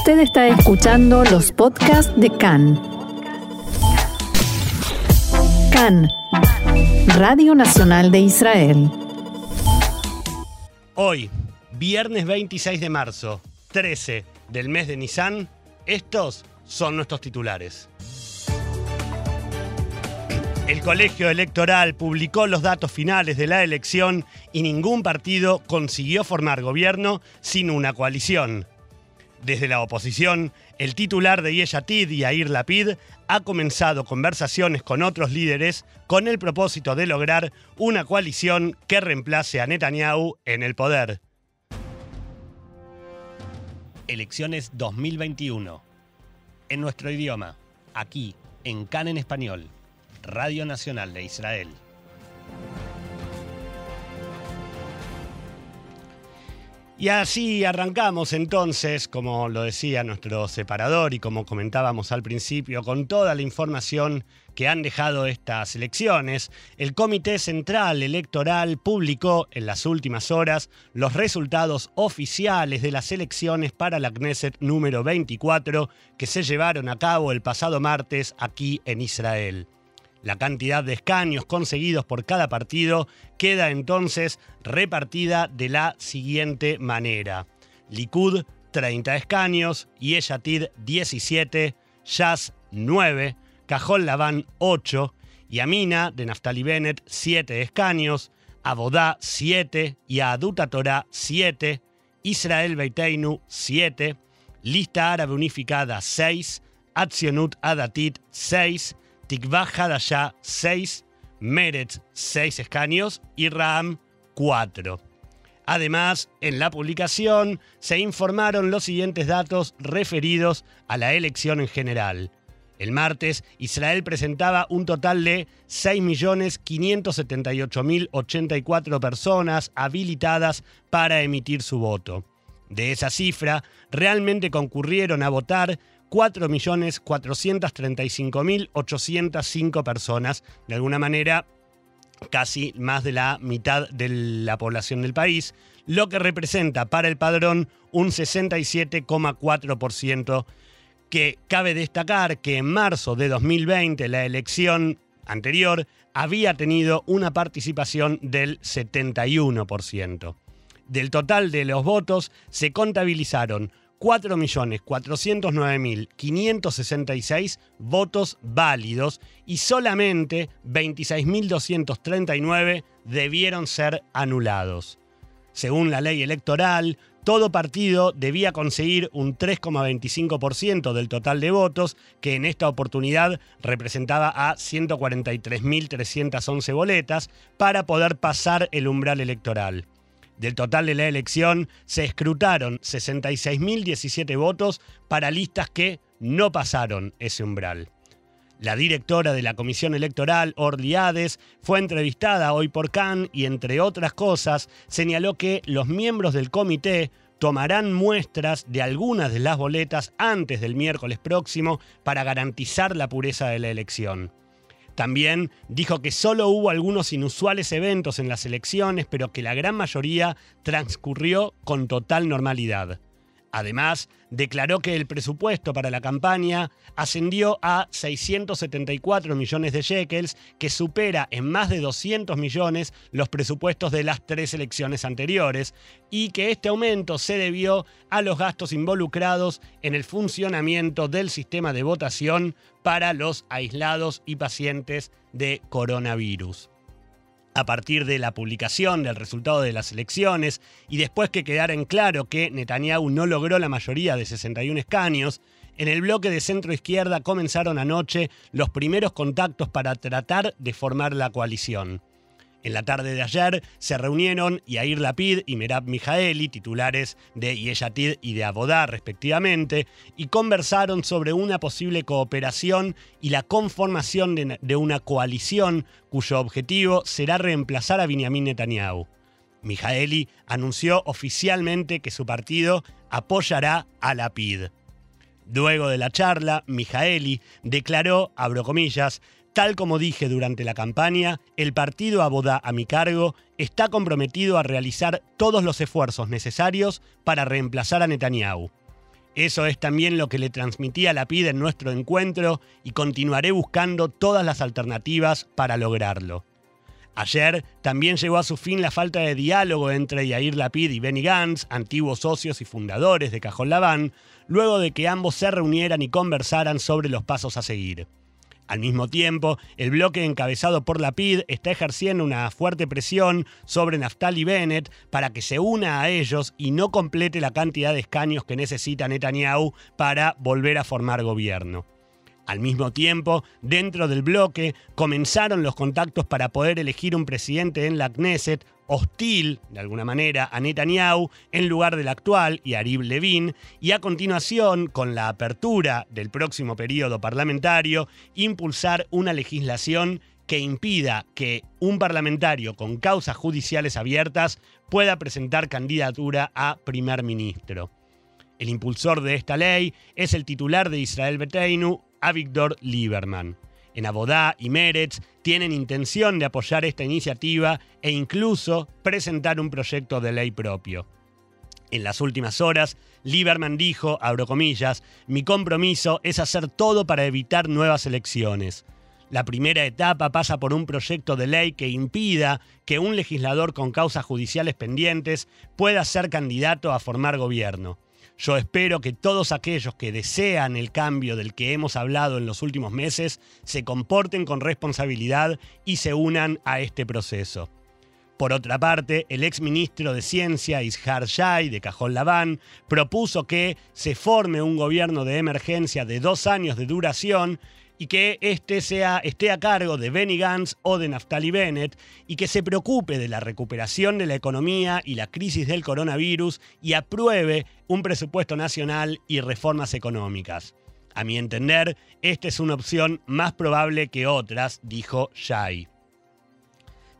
Usted está escuchando los podcasts de CAN. CAN, Radio Nacional de Israel. Hoy, viernes 26 de marzo, 13 del mes de Nisan, estos son nuestros titulares. El colegio electoral publicó los datos finales de la elección y ningún partido consiguió formar gobierno sin una coalición. Desde la oposición, el titular de Yeshatid, Yair Lapid, ha comenzado conversaciones con otros líderes con el propósito de lograr una coalición que reemplace a Netanyahu en el poder. Elecciones 2021. En nuestro idioma, aquí, en CAN en español, Radio Nacional de Israel. Y así arrancamos entonces, como lo decía nuestro separador y como comentábamos al principio, con toda la información que han dejado estas elecciones. El Comité Central Electoral publicó en las últimas horas los resultados oficiales de las elecciones para la Knesset número 24 que se llevaron a cabo el pasado martes aquí en Israel. La cantidad de escaños conseguidos por cada partido queda entonces repartida de la siguiente manera. Likud 30 escaños, Yeshatid 17, Jazz 9, Cajol Laván 8, Yamina de Naftali Bennett 7 escaños, Abodá 7, Yaduta Torah 7, Israel Beiteinu 7, Lista Árabe Unificada 6, Atzionut Adatit 6, Tikvah Hadashah 6, Meretz 6 escaños y Ram 4. Además, en la publicación se informaron los siguientes datos referidos a la elección en general. El martes, Israel presentaba un total de 6.578.084 personas habilitadas para emitir su voto. De esa cifra, realmente concurrieron a votar 4.435.805 personas, de alguna manera casi más de la mitad de la población del país, lo que representa para el padrón un 67,4%, que cabe destacar que en marzo de 2020, la elección anterior, había tenido una participación del 71%. Del total de los votos se contabilizaron 4.409.566 votos válidos y solamente 26.239 debieron ser anulados. Según la ley electoral, todo partido debía conseguir un 3,25% del total de votos, que en esta oportunidad representaba a 143.311 boletas, para poder pasar el umbral electoral. Del total de la elección se escrutaron 66.017 votos para listas que no pasaron ese umbral. La directora de la Comisión Electoral, Orly Hades, fue entrevistada hoy por Cannes y, entre otras cosas, señaló que los miembros del comité tomarán muestras de algunas de las boletas antes del miércoles próximo para garantizar la pureza de la elección. También dijo que solo hubo algunos inusuales eventos en las elecciones, pero que la gran mayoría transcurrió con total normalidad. Además, declaró que el presupuesto para la campaña ascendió a 674 millones de shekels, que supera en más de 200 millones los presupuestos de las tres elecciones anteriores, y que este aumento se debió a los gastos involucrados en el funcionamiento del sistema de votación para los aislados y pacientes de coronavirus a partir de la publicación del resultado de las elecciones y después que quedara en claro que Netanyahu no logró la mayoría de 61 escaños, en el bloque de centro izquierda comenzaron anoche los primeros contactos para tratar de formar la coalición. En la tarde de ayer se reunieron Yair Lapid y Merab Mijaeli, titulares de Yeshatid y de Abodá respectivamente, y conversaron sobre una posible cooperación y la conformación de, una coalición cuyo objetivo será reemplazar a Benjamin Netanyahu. Mijaeli anunció oficialmente que su partido apoyará a Lapid. Luego de la charla, Mijaeli declaró, abro comillas, Tal como dije durante la campaña, el partido Abodá a mi cargo está comprometido a realizar todos los esfuerzos necesarios para reemplazar a Netanyahu. Eso es también lo que le transmití a Lapid en nuestro encuentro y continuaré buscando todas las alternativas para lograrlo. Ayer también llegó a su fin la falta de diálogo entre Yair Lapid y Benny Gantz, antiguos socios y fundadores de Cajón Labán, luego de que ambos se reunieran y conversaran sobre los pasos a seguir. Al mismo tiempo, el bloque encabezado por Lapid está ejerciendo una fuerte presión sobre Naftali Bennett para que se una a ellos y no complete la cantidad de escaños que necesita Netanyahu para volver a formar gobierno. Al mismo tiempo, dentro del bloque, comenzaron los contactos para poder elegir un presidente en la Knesset hostil, de alguna manera, a Netanyahu en lugar del actual, Yariv Levin, y a continuación, con la apertura del próximo periodo parlamentario, impulsar una legislación que impida que un parlamentario con causas judiciales abiertas pueda presentar candidatura a primer ministro. El impulsor de esta ley es el titular de Israel Beteinu, a Víctor Lieberman. En Abodá y Meretz tienen intención de apoyar esta iniciativa e incluso presentar un proyecto de ley propio. En las últimas horas, Lieberman dijo, abro comillas, mi compromiso es hacer todo para evitar nuevas elecciones. La primera etapa pasa por un proyecto de ley que impida que un legislador con causas judiciales pendientes pueda ser candidato a formar gobierno. Yo espero que todos aquellos que desean el cambio del que hemos hablado en los últimos meses se comporten con responsabilidad y se unan a este proceso. Por otra parte, el exministro de Ciencia, Ishar Shai, de Cajón Labán, propuso que se forme un gobierno de emergencia de dos años de duración y que este sea, esté a cargo de Benny Gantz o de Naftali Bennett y que se preocupe de la recuperación de la economía y la crisis del coronavirus y apruebe un presupuesto nacional y reformas económicas. A mi entender, esta es una opción más probable que otras, dijo Shai.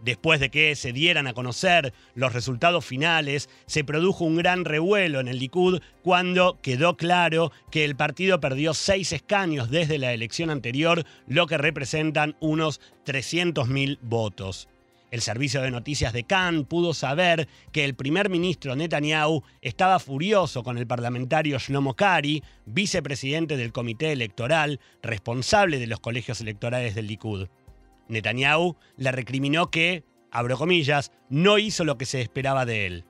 Después de que se dieran a conocer los resultados finales, se produjo un gran revuelo en el Likud cuando quedó claro que el partido perdió seis escaños desde la elección anterior, lo que representan unos 300.000 votos. El servicio de noticias de Cannes pudo saber que el primer ministro Netanyahu estaba furioso con el parlamentario Shlomo Kari, vicepresidente del comité electoral, responsable de los colegios electorales del Likud. Netanyahu le recriminó que, abro comillas, no hizo lo que se esperaba de él.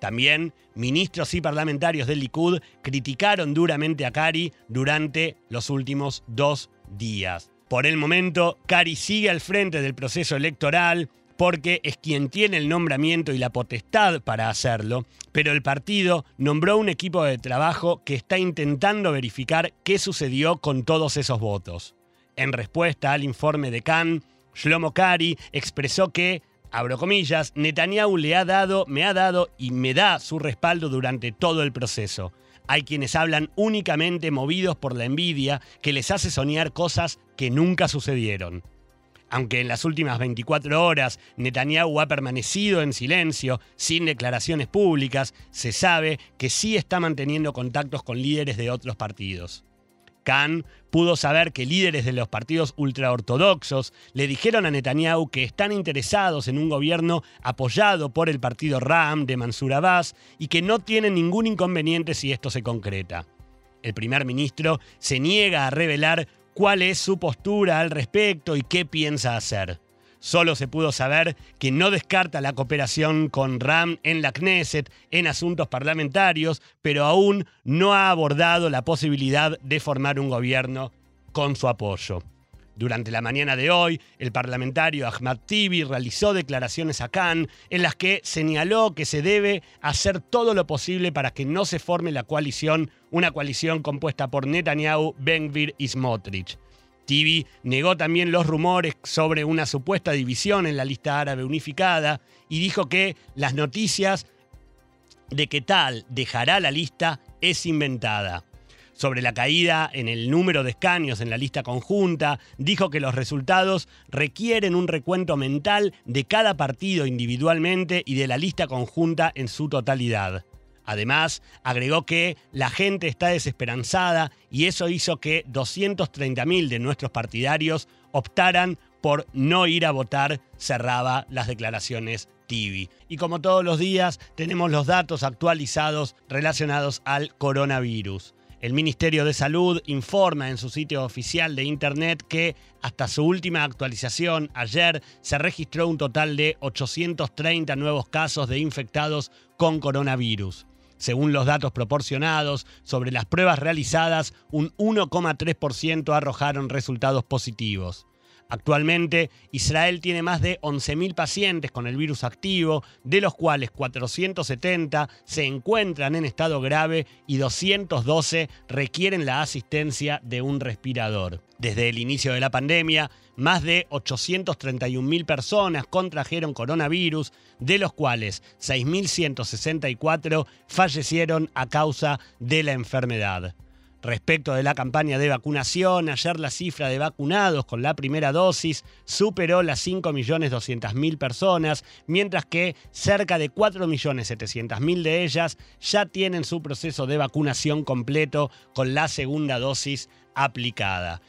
También ministros y parlamentarios del Likud criticaron duramente a Kari durante los últimos dos días. Por el momento, Kari sigue al frente del proceso electoral porque es quien tiene el nombramiento y la potestad para hacerlo, pero el partido nombró un equipo de trabajo que está intentando verificar qué sucedió con todos esos votos. En respuesta al informe de Khan, Shlomo Kari expresó que, abro comillas, Netanyahu le ha dado, me ha dado y me da su respaldo durante todo el proceso. Hay quienes hablan únicamente movidos por la envidia que les hace soñar cosas que nunca sucedieron. Aunque en las últimas 24 horas Netanyahu ha permanecido en silencio, sin declaraciones públicas, se sabe que sí está manteniendo contactos con líderes de otros partidos. Khan pudo saber que líderes de los partidos ultraortodoxos le dijeron a Netanyahu que están interesados en un gobierno apoyado por el partido Ram de Mansur Abbas y que no tienen ningún inconveniente si esto se concreta. El primer ministro se niega a revelar cuál es su postura al respecto y qué piensa hacer. Solo se pudo saber que no descarta la cooperación con RAM en la Knesset en asuntos parlamentarios, pero aún no ha abordado la posibilidad de formar un gobierno con su apoyo. Durante la mañana de hoy, el parlamentario Ahmad Tibi realizó declaraciones a Khan en las que señaló que se debe hacer todo lo posible para que no se forme la coalición, una coalición compuesta por Netanyahu, Ben-Gvir y Smotrich. TV negó también los rumores sobre una supuesta división en la lista árabe unificada y dijo que las noticias de que tal dejará la lista es inventada. Sobre la caída en el número de escaños en la lista conjunta, dijo que los resultados requieren un recuento mental de cada partido individualmente y de la lista conjunta en su totalidad. Además, agregó que la gente está desesperanzada y eso hizo que 230.000 de nuestros partidarios optaran por no ir a votar, cerraba las declaraciones Tibi. Y como todos los días, tenemos los datos actualizados relacionados al coronavirus. El Ministerio de Salud informa en su sitio oficial de Internet que hasta su última actualización, ayer, se registró un total de 830 nuevos casos de infectados con coronavirus. Según los datos proporcionados, sobre las pruebas realizadas, un 1,3% arrojaron resultados positivos. Actualmente, Israel tiene más de 11.000 pacientes con el virus activo, de los cuales 470 se encuentran en estado grave y 212 requieren la asistencia de un respirador. Desde el inicio de la pandemia, más de 831.000 personas contrajeron coronavirus, de los cuales 6.164 fallecieron a causa de la enfermedad. Respecto de la campaña de vacunación, ayer la cifra de vacunados con la primera dosis superó las 5.200.000 personas, mientras que cerca de 4.700.000 de ellas ya tienen su proceso de vacunación completo con la segunda dosis aplicada.